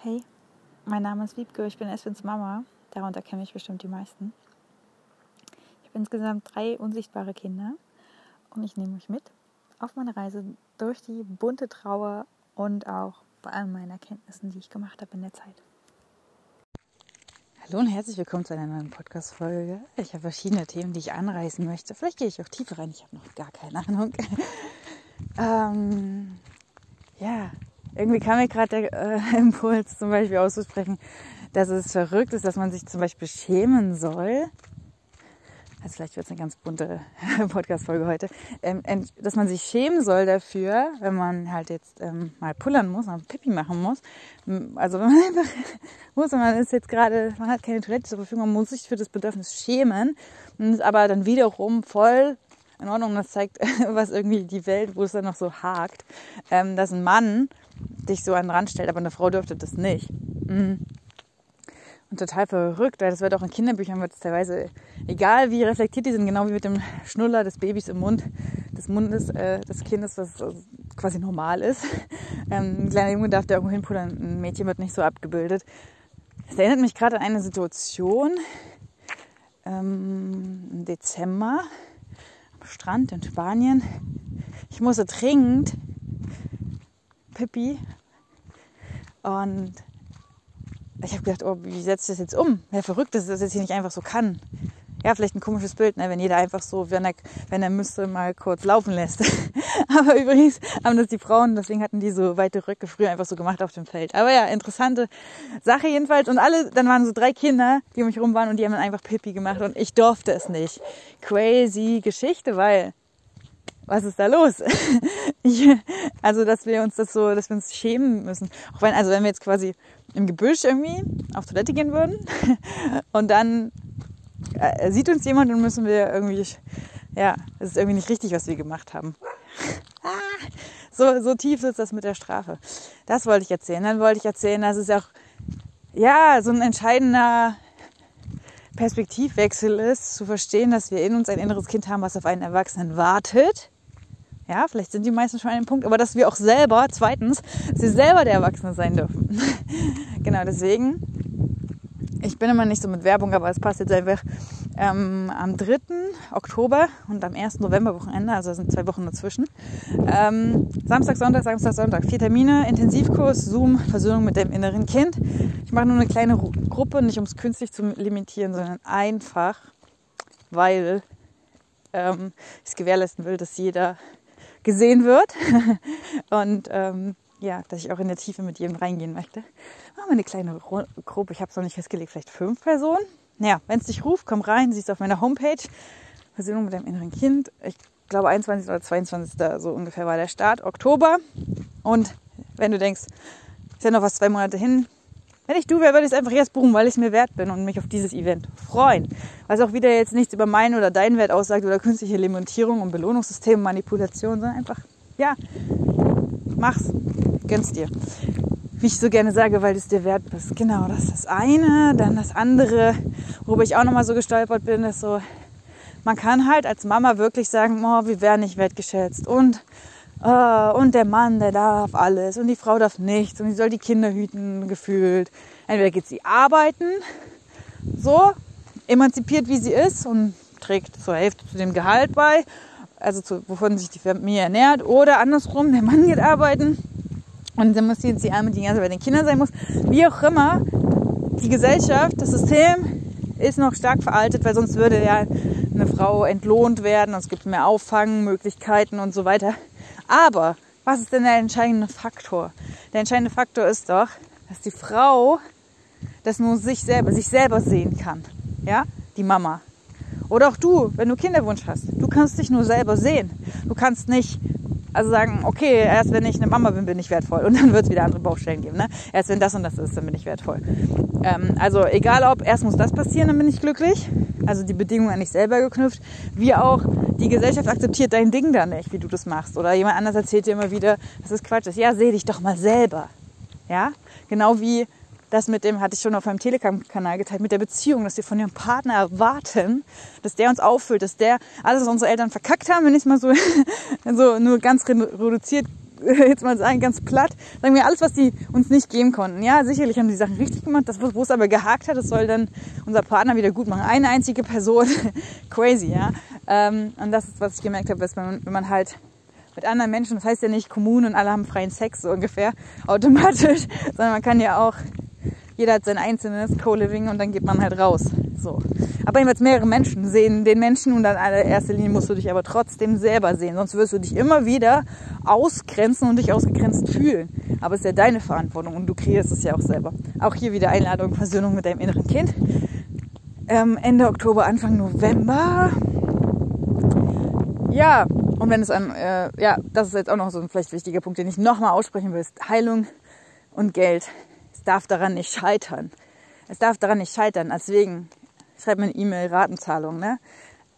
Hey, mein Name ist Wiebke, ich bin Eswins Mama. Darunter kenne ich bestimmt die meisten. Ich habe insgesamt drei unsichtbare Kinder und ich nehme euch mit auf meine Reise durch die bunte Trauer und auch bei all meinen Erkenntnissen, die ich gemacht habe in der Zeit. Hallo und herzlich willkommen zu einer neuen Podcast-Folge. Ich habe verschiedene Themen, die ich anreißen möchte. Vielleicht gehe ich auch tiefer rein, ich habe noch gar keine Ahnung. ähm, ja, irgendwie kam mir gerade der äh, Impuls, zum Beispiel auszusprechen, dass es verrückt ist, dass man sich zum Beispiel schämen soll. Also vielleicht wird es eine ganz bunte Podcast-Folge heute, ähm, dass man sich schämen soll dafür, wenn man halt jetzt ähm, mal pullern muss, mal Pipi machen muss. Also wenn man einfach muss und man ist jetzt gerade, man hat keine Toilette zur Verfügung, man muss sich für das Bedürfnis schämen und ist aber dann wiederum voll in Ordnung. Das zeigt, was irgendwie die Welt, wo es dann noch so hakt, ähm, dass ein Mann dich so an den Rand stellt, aber eine Frau dürfte das nicht. Mhm. Und total verrückt, weil das wird auch in Kinderbüchern wird es teilweise, egal wie reflektiert die sind, genau wie mit dem Schnuller des Babys im Mund, des Mundes äh, des Kindes, was also quasi normal ist. Ähm, ein kleiner Junge darf da irgendwo hinpullern, ein Mädchen wird nicht so abgebildet. Das erinnert mich gerade an eine Situation ähm, im Dezember Strand in Spanien. Ich musste dringend Pippi. Und ich habe gedacht, oh, wie setze ich das jetzt um? Wer verrückt ist, dass das jetzt hier nicht einfach so kann. Ja, vielleicht ein komisches Bild, ne? wenn jeder einfach so, wenn er, wenn er müsste, mal kurz laufen lässt. Aber übrigens haben das die Frauen, deswegen hatten die so weite Röcke früher einfach so gemacht auf dem Feld. Aber ja, interessante Sache jedenfalls. Und alle, dann waren so drei Kinder, die um mich rum waren und die haben dann einfach Pipi gemacht und ich durfte es nicht. Crazy Geschichte, weil was ist da los? also, dass wir uns das so, dass wir uns schämen müssen. Auch wenn, also wenn wir jetzt quasi im Gebüsch irgendwie auf Toilette gehen würden und dann äh, sieht uns jemand und müssen wir irgendwie, ja, es ist irgendwie nicht richtig, was wir gemacht haben. ah, so, so tief ist das mit der Strafe. Das wollte ich erzählen. Dann wollte ich erzählen, dass es auch, ja, so ein entscheidender Perspektivwechsel ist, zu verstehen, dass wir in uns ein inneres Kind haben, was auf einen Erwachsenen wartet ja, vielleicht sind die meisten schon an dem Punkt, aber dass wir auch selber, zweitens, dass wir selber der Erwachsene sein dürfen. genau, deswegen, ich bin immer nicht so mit Werbung, aber es passt jetzt einfach ähm, am 3. Oktober und am 1. November Wochenende, also sind zwei Wochen dazwischen. Ähm, Samstag, Sonntag, Samstag, Sonntag, vier Termine, Intensivkurs, Zoom, Versöhnung mit dem inneren Kind. Ich mache nur eine kleine Gruppe, nicht um es künstlich zu limitieren, sondern einfach, weil ähm, ich es gewährleisten will, dass jeder gesehen wird. und ähm, ja, dass ich auch in der Tiefe mit jedem reingehen möchte. Machen wir eine kleine Gruppe. Ich habe es noch nicht festgelegt, vielleicht fünf Personen. Naja, wenn es dich ruft, komm rein, siehst auf meiner Homepage. Versöhnung mit deinem inneren Kind. Ich glaube 21. oder 22. so ungefähr war der Start, Oktober. Und wenn du denkst, ist ja noch was zwei Monate hin, wenn ich du wäre, würde ich es einfach jetzt buchen, weil ich es mir wert bin und mich auf dieses Event freuen. Was auch wieder jetzt nichts über meinen oder deinen Wert aussagt oder künstliche Limitierung und Belohnungssysteme, Manipulation, sondern einfach, ja, mach's, gönn's dir. Wie ich so gerne sage, weil du es dir wert bist. Genau, das ist das eine. Dann das andere, worüber ich auch nochmal so gestolpert bin, ist so, man kann halt als Mama wirklich sagen, oh, wir werden nicht wertgeschätzt und Oh, und der Mann, der darf alles und die Frau darf nichts und die soll die Kinder hüten, gefühlt. Entweder geht sie arbeiten, so emanzipiert wie sie ist und trägt zur Hälfte zu dem Gehalt bei, also zu, wovon sich die Familie ernährt, oder andersrum, der Mann geht arbeiten und dann muss jetzt die Arme die ganze Zeit bei den Kindern sein muss. Wie auch immer, die Gesellschaft, das System ist noch stark veraltet, weil sonst würde ja eine Frau entlohnt werden, und es gibt mehr Auffangmöglichkeiten und so weiter. Aber was ist denn der entscheidende Faktor? Der entscheidende Faktor ist doch, dass die Frau das nur sich selber, sich selber sehen kann. Ja? Die Mama. Oder auch du, wenn du Kinderwunsch hast. Du kannst dich nur selber sehen. Du kannst nicht also sagen, okay, erst wenn ich eine Mama bin, bin ich wertvoll. Und dann wird es wieder andere Baustellen geben. Ne? Erst wenn das und das ist, dann bin ich wertvoll. Ähm, also egal ob, erst muss das passieren, dann bin ich glücklich. Also die Bedingungen an dich selber geknüpft. Wie auch, die Gesellschaft akzeptiert dein Ding da nicht, wie du das machst. Oder jemand anders erzählt dir immer wieder, das ist Quatsch. Ja, seh dich doch mal selber. Ja, genau wie das mit dem, hatte ich schon auf meinem Telegram-Kanal geteilt, mit der Beziehung, dass wir von ihrem Partner erwarten, dass der uns auffüllt, dass der alles, was unsere Eltern verkackt haben, wenn ich es mal so, so nur ganz reduziert jetzt mal sagen, ganz platt, sagen wir alles, was die uns nicht geben konnten. Ja, sicherlich haben die Sachen richtig gemacht. Das, wo es aber gehakt hat, das soll dann unser Partner wieder gut machen. Eine einzige Person, crazy, ja. Ähm, und das ist, was ich gemerkt habe, wenn wenn man halt mit anderen Menschen, das heißt ja nicht Kommunen und alle haben freien Sex so ungefähr automatisch, sondern man kann ja auch, jeder hat sein einzelnes Co-Living und dann geht man halt raus. So. Aber jedenfalls mehrere Menschen sehen den Menschen und dann in erster Linie musst du dich aber trotzdem selber sehen. Sonst wirst du dich immer wieder ausgrenzen und dich ausgegrenzt fühlen. Aber es ist ja deine Verantwortung und du kreierst es ja auch selber. Auch hier wieder Einladung, Versöhnung mit deinem inneren Kind. Ähm, Ende Oktober, Anfang November. Ja, und wenn es an, äh, ja, das ist jetzt auch noch so ein vielleicht wichtiger Punkt, den ich nochmal aussprechen will, ist Heilung und Geld. Es darf daran nicht scheitern. Es darf daran nicht scheitern. Deswegen schreib mir eine E-Mail, Ratenzahlung, ne?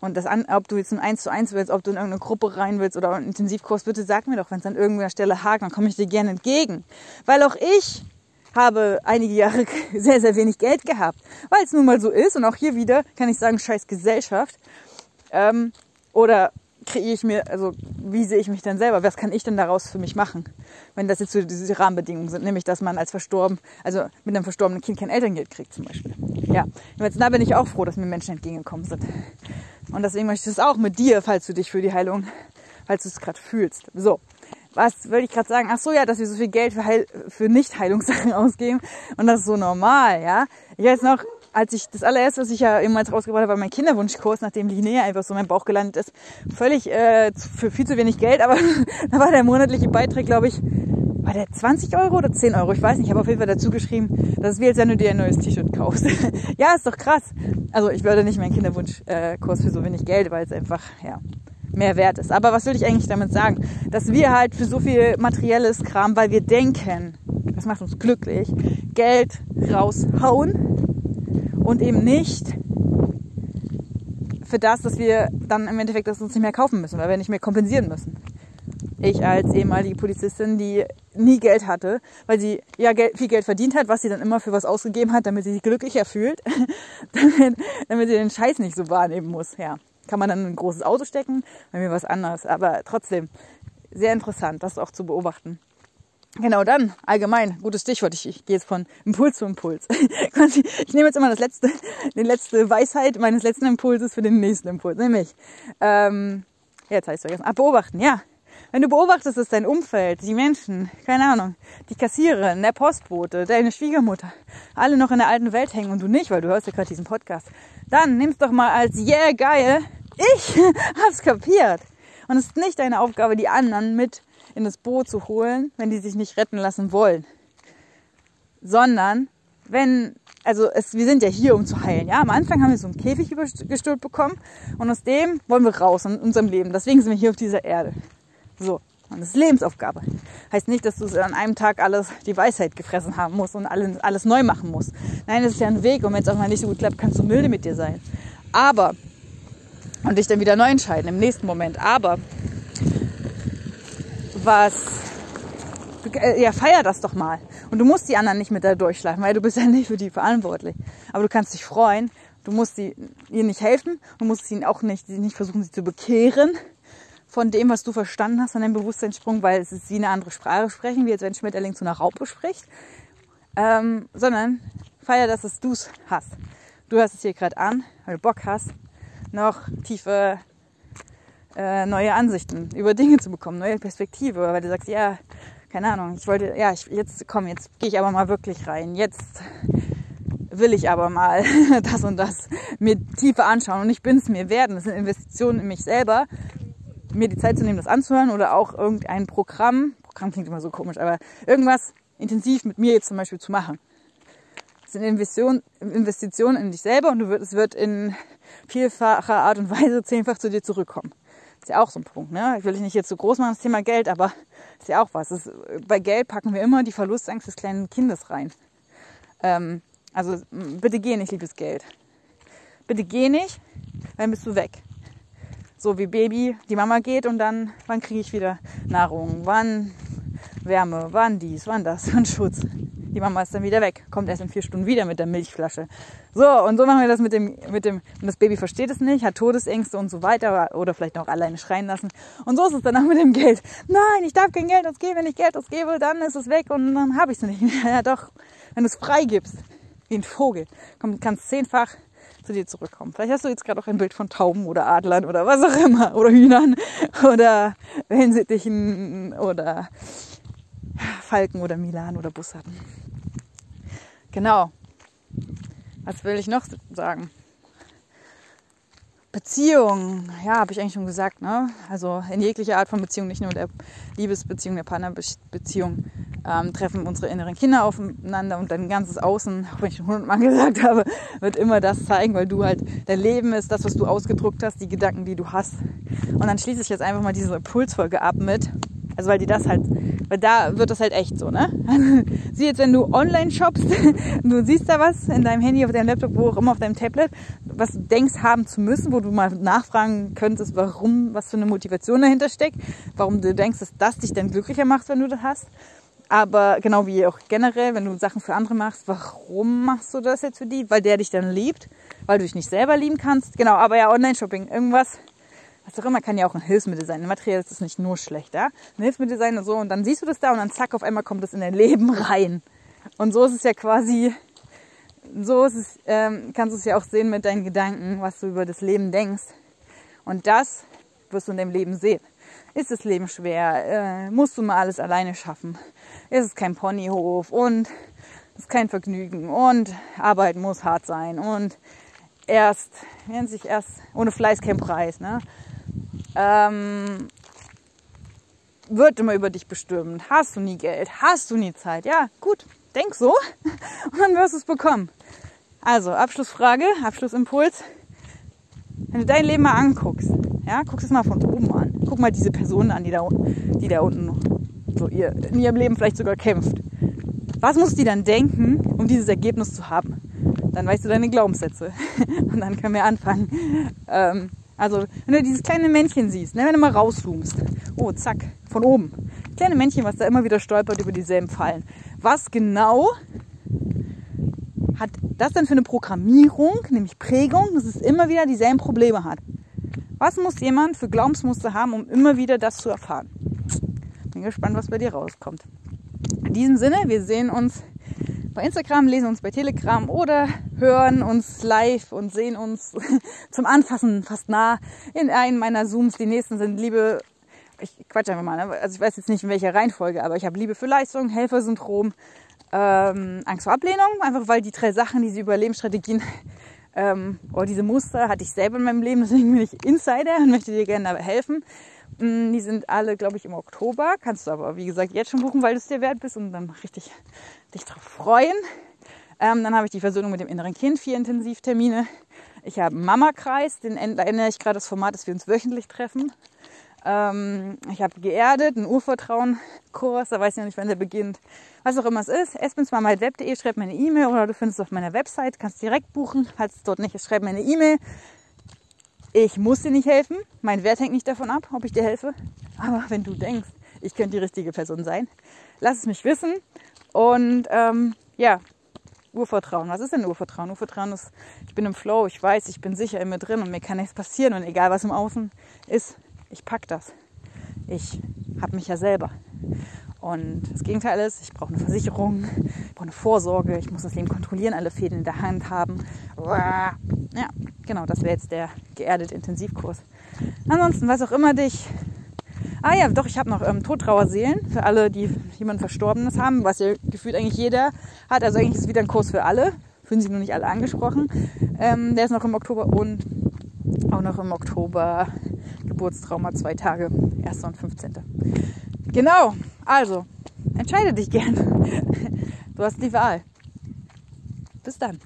Und das an, ob du jetzt ein 1 zu 1 willst, ob du in irgendeine Gruppe rein willst oder einen Intensivkurs, bitte sag mir doch, wenn es an irgendeiner Stelle hakt, dann komme ich dir gerne entgegen. Weil auch ich habe einige Jahre sehr, sehr wenig Geld gehabt. Weil es nun mal so ist und auch hier wieder kann ich sagen, scheiß Gesellschaft. Ähm, oder kreiere ich mir, also wie sehe ich mich denn selber? Was kann ich denn daraus für mich machen? Wenn das jetzt so diese Rahmenbedingungen sind, nämlich dass man als verstorben, also mit einem verstorbenen Kind kein Elterngeld kriegt zum Beispiel. Ja, jetzt da bin ich auch froh, dass mir Menschen entgegengekommen sind. Und deswegen möchte ich das auch mit dir, falls du dich für die Heilung, falls du es gerade fühlst. So, was würde ich gerade sagen? Ach so, ja, dass wir so viel Geld für, Heil, für Nicht-Heilungssachen ausgeben und das ist so normal, ja. Ich weiß noch, als ich das allererste, was ich ja jemals rausgebracht habe, war mein Kinderwunschkurs, nachdem Linnea einfach so in meinem Bauch gelandet ist, völlig äh, für viel zu wenig Geld, aber da war der monatliche Beitrag, glaube ich, war der 20 Euro oder 10 Euro? Ich weiß nicht, ich habe auf jeden Fall dazu geschrieben, das ist wie als wenn du dir ein neues T-Shirt kaufst. ja, ist doch krass. Also ich würde nicht meinen Kinderwunschkurs für so wenig Geld, weil es einfach, ja, mehr wert ist. Aber was will ich eigentlich damit sagen? Dass wir halt für so viel materielles Kram, weil wir denken, das macht uns glücklich, Geld raushauen und eben nicht für das, dass wir dann im Endeffekt das uns nicht mehr kaufen müssen, weil wir nicht mehr kompensieren müssen. Ich als ehemalige Polizistin, die nie Geld hatte, weil sie ja viel Geld verdient hat, was sie dann immer für was ausgegeben hat, damit sie sich glücklicher fühlt, damit, damit sie den Scheiß nicht so wahrnehmen muss. Ja, kann man dann in ein großes Auto stecken, bei mir was anderes. Aber trotzdem sehr interessant, das auch zu beobachten. Genau, dann allgemein, gutes Stichwort. Ich, ich gehe jetzt von Impuls zu Impuls. ich nehme jetzt immer das letzte, die letzte Weisheit meines letzten Impulses für den nächsten Impuls. Nämlich, ähm, jetzt habe ich es vergessen. Ah, beobachten, ja. Wenn du beobachtest, dass dein Umfeld, die Menschen, keine Ahnung, die Kassiererin, der Postbote, deine Schwiegermutter, alle noch in der alten Welt hängen und du nicht, weil du hörst ja gerade diesen Podcast, dann nimm's doch mal als yeah geil. Ich hab's kapiert. Und es ist nicht deine Aufgabe, die anderen mit in das Boot zu holen, wenn die sich nicht retten lassen wollen. Sondern wenn, also es, wir sind ja hier, um zu heilen. Ja, am Anfang haben wir so einen Käfig übergestülpt bekommen und aus dem wollen wir raus in unserem Leben. Deswegen sind wir hier auf dieser Erde. So. Und das ist Lebensaufgabe. Heißt nicht, dass du an einem Tag alles die Weisheit gefressen haben musst und alles, alles neu machen musst. Nein, das ist ja ein Weg. Und wenn es auch mal nicht so gut klappt, kannst du milde mit dir sein. Aber, und dich dann wieder neu entscheiden im nächsten Moment. Aber was, äh, ja, feier das doch mal. Und du musst die anderen nicht mit da durchschleifen, weil du bist ja nicht für die verantwortlich. Aber du kannst dich freuen. Du musst sie, ihnen nicht helfen. Du musst ihnen auch nicht, nicht versuchen, sie zu bekehren von dem, was du verstanden hast, an dem Bewusstseinssprung, weil es ist wie eine andere Sprache sprechen, wie als wenn Schmetterling zu einer Raupe spricht. Ähm, sondern feier, dass es du's hast. Du hörst es hier gerade an, weil du Bock hast, noch tiefe äh, neue Ansichten über Dinge zu bekommen, neue Perspektive, weil du sagst, ja, keine Ahnung, ich wollte, ja, ich, jetzt komm, jetzt gehe ich aber mal wirklich rein. Jetzt will ich aber mal das und das mir tiefer anschauen und ich bin es mir werden. Das sind Investitionen in mich selber, mir die Zeit zu nehmen, das anzuhören oder auch irgendein Programm, Programm klingt immer so komisch, aber irgendwas intensiv mit mir jetzt zum Beispiel zu machen. Das sind Investitionen, Investitionen in dich selber und du wird, es wird in vielfacher Art und Weise zehnfach zu dir zurückkommen. Ist ja auch so ein Punkt. Ne? Ich will dich nicht jetzt so groß machen, das Thema Geld, aber ist ja auch was. Ist, bei Geld packen wir immer die Verlustangst des kleinen Kindes rein. Ähm, also bitte geh nicht, liebes Geld. Bitte geh nicht, dann bist du weg. So wie Baby, die Mama geht und dann, wann kriege ich wieder Nahrung? Wann Wärme? Wann dies? Wann das? Wann Schutz? Die Mama ist dann wieder weg, kommt erst in vier Stunden wieder mit der Milchflasche. So, und so machen wir das mit dem, mit dem, und das Baby versteht es nicht, hat Todesängste und so weiter oder vielleicht auch alleine schreien lassen. Und so ist es dann auch mit dem Geld. Nein, ich darf kein Geld ausgeben, wenn ich Geld ausgebe, dann ist es weg und dann habe ich es nicht mehr. Ja doch, wenn du es freigibst, wie ein Vogel, komm, kannst zehnfach zu dir zurückkommen. Vielleicht hast du jetzt gerade auch ein Bild von Tauben oder Adlern oder was auch immer oder Hühnern oder Wellensittichen oder Falken oder Milan oder Bussarden. Genau. Was will ich noch sagen? Beziehung, ja, habe ich eigentlich schon gesagt, ne? Also in jeglicher Art von Beziehung, nicht nur der Liebesbeziehung, der Partnerbeziehung, ähm, treffen unsere inneren Kinder aufeinander und dein ganzes Außen, auch wenn ich schon hundertmal gesagt habe, wird immer das zeigen, weil du halt, dein Leben ist das, was du ausgedruckt hast, die Gedanken, die du hast. Und dann schließe ich jetzt einfach mal diese Impulsfolge ab mit, also weil die das halt, weil da wird das halt echt so, ne? Sieh jetzt, wenn du online shoppst, du siehst da was in deinem Handy, auf deinem Laptop, wo auch immer, auf deinem Tablet, was du denkst haben zu müssen, wo du mal nachfragen könntest, warum, was für eine Motivation dahinter steckt, warum du denkst, dass das dich dann glücklicher macht, wenn du das hast. Aber genau wie auch generell, wenn du Sachen für andere machst, warum machst du das jetzt für die? Weil der dich dann liebt, weil du dich nicht selber lieben kannst. Genau, aber ja, Online-Shopping, irgendwas, was auch immer, kann ja auch ein Hilfsmittel sein. Ein Material ist nicht nur schlecht? Ein Hilfsmittel sein und so. Und dann siehst du das da und dann zack, auf einmal kommt das in dein Leben rein. Und so ist es ja quasi, so ist es, ähm, kannst du es ja auch sehen mit deinen Gedanken, was du über das Leben denkst. Und das wirst du in deinem Leben sehen. Ist das Leben schwer? Äh, musst du mal alles alleine schaffen? Ist es kein Ponyhof? Und ist kein Vergnügen? Und Arbeit muss hart sein? Und erst, nennt sich erst, ohne Fleiß kein Preis, ne? Ähm, wird immer über dich bestimmt. Hast du nie Geld? Hast du nie Zeit? Ja, gut, denk so und dann wirst du es bekommen. Also, Abschlussfrage, Abschlussimpuls. Wenn du dein Leben mal anguckst, ja, guck es mal von oben an. Guck mal diese Person an, die da, die da unten so ihr, in ihrem Leben vielleicht sogar kämpft. Was muss die dann denken, um dieses Ergebnis zu haben? Dann weißt du deine Glaubenssätze. Und dann können wir anfangen, ähm, also, wenn du dieses kleine Männchen siehst, ne, wenn du mal rauszoomst, oh, zack, von oben. Kleine Männchen, was da immer wieder stolpert über dieselben Fallen. Was genau hat das denn für eine Programmierung, nämlich Prägung, dass es immer wieder dieselben Probleme hat? Was muss jemand für Glaubensmuster haben, um immer wieder das zu erfahren? Bin gespannt, was bei dir rauskommt. In diesem Sinne, wir sehen uns bei Instagram, lesen uns bei Telegram oder hören uns live und sehen uns zum Anfassen fast nah in einem meiner Zooms. Die nächsten sind Liebe, ich quatsch einfach mal, ne? also ich weiß jetzt nicht in welcher Reihenfolge, aber ich habe Liebe für Leistung, Helfersyndrom, ähm, Angst vor Ablehnung, einfach weil die drei Sachen, diese Überlebensstrategien ähm, oder diese Muster hatte ich selber in meinem Leben, deswegen bin ich Insider und möchte dir gerne dabei helfen. Mm, die sind alle, glaube ich, im Oktober. Kannst du aber, wie gesagt, jetzt schon buchen, weil du es dir wert bist und dann richtig dich drauf freuen. Ähm, dann habe ich die Versöhnung mit dem inneren Kind, vier Intensivtermine. Ich habe einen Mama-Kreis, den ändere ich gerade das Format, dass wir uns wöchentlich treffen. Ähm, ich habe geerdet, einen Urvertrauen-Kurs, da weiß ich noch nicht, wann der beginnt. Was auch immer es ist, esbensmama.web.de, schreib mir eine E-Mail oder du findest es auf meiner Website, kannst direkt buchen. Falls es dort nicht ist, schreib mir eine E-Mail. Ich muss dir nicht helfen. Mein Wert hängt nicht davon ab, ob ich dir helfe. Aber wenn du denkst, ich könnte die richtige Person sein, lass es mich wissen. Und ähm, ja, Urvertrauen. Was ist denn Urvertrauen? Urvertrauen ist, ich bin im Flow, ich weiß, ich bin sicher in mir drin und mir kann nichts passieren. Und egal was im Außen ist, ich pack das. Ich habe mich ja selber. Und das Gegenteil ist, ich brauche eine Versicherung, ich brauche eine Vorsorge, ich muss das Leben kontrollieren, alle Fäden in der Hand haben. Ja, genau, das wäre jetzt der geerdete Intensivkurs. Ansonsten, was auch immer dich. Ah ja, doch, ich habe noch ähm, Todtrauerseelen für alle, die jemand Verstorbenes haben, was ja gefühlt eigentlich jeder hat. Also eigentlich ist es wieder ein Kurs für alle. Fühlen sich nur nicht alle angesprochen. Ähm, der ist noch im Oktober und auch noch im Oktober Geburtstrauma zwei Tage, 1. und 15. Genau, also entscheide dich gern. Du hast die Wahl. Bis dann.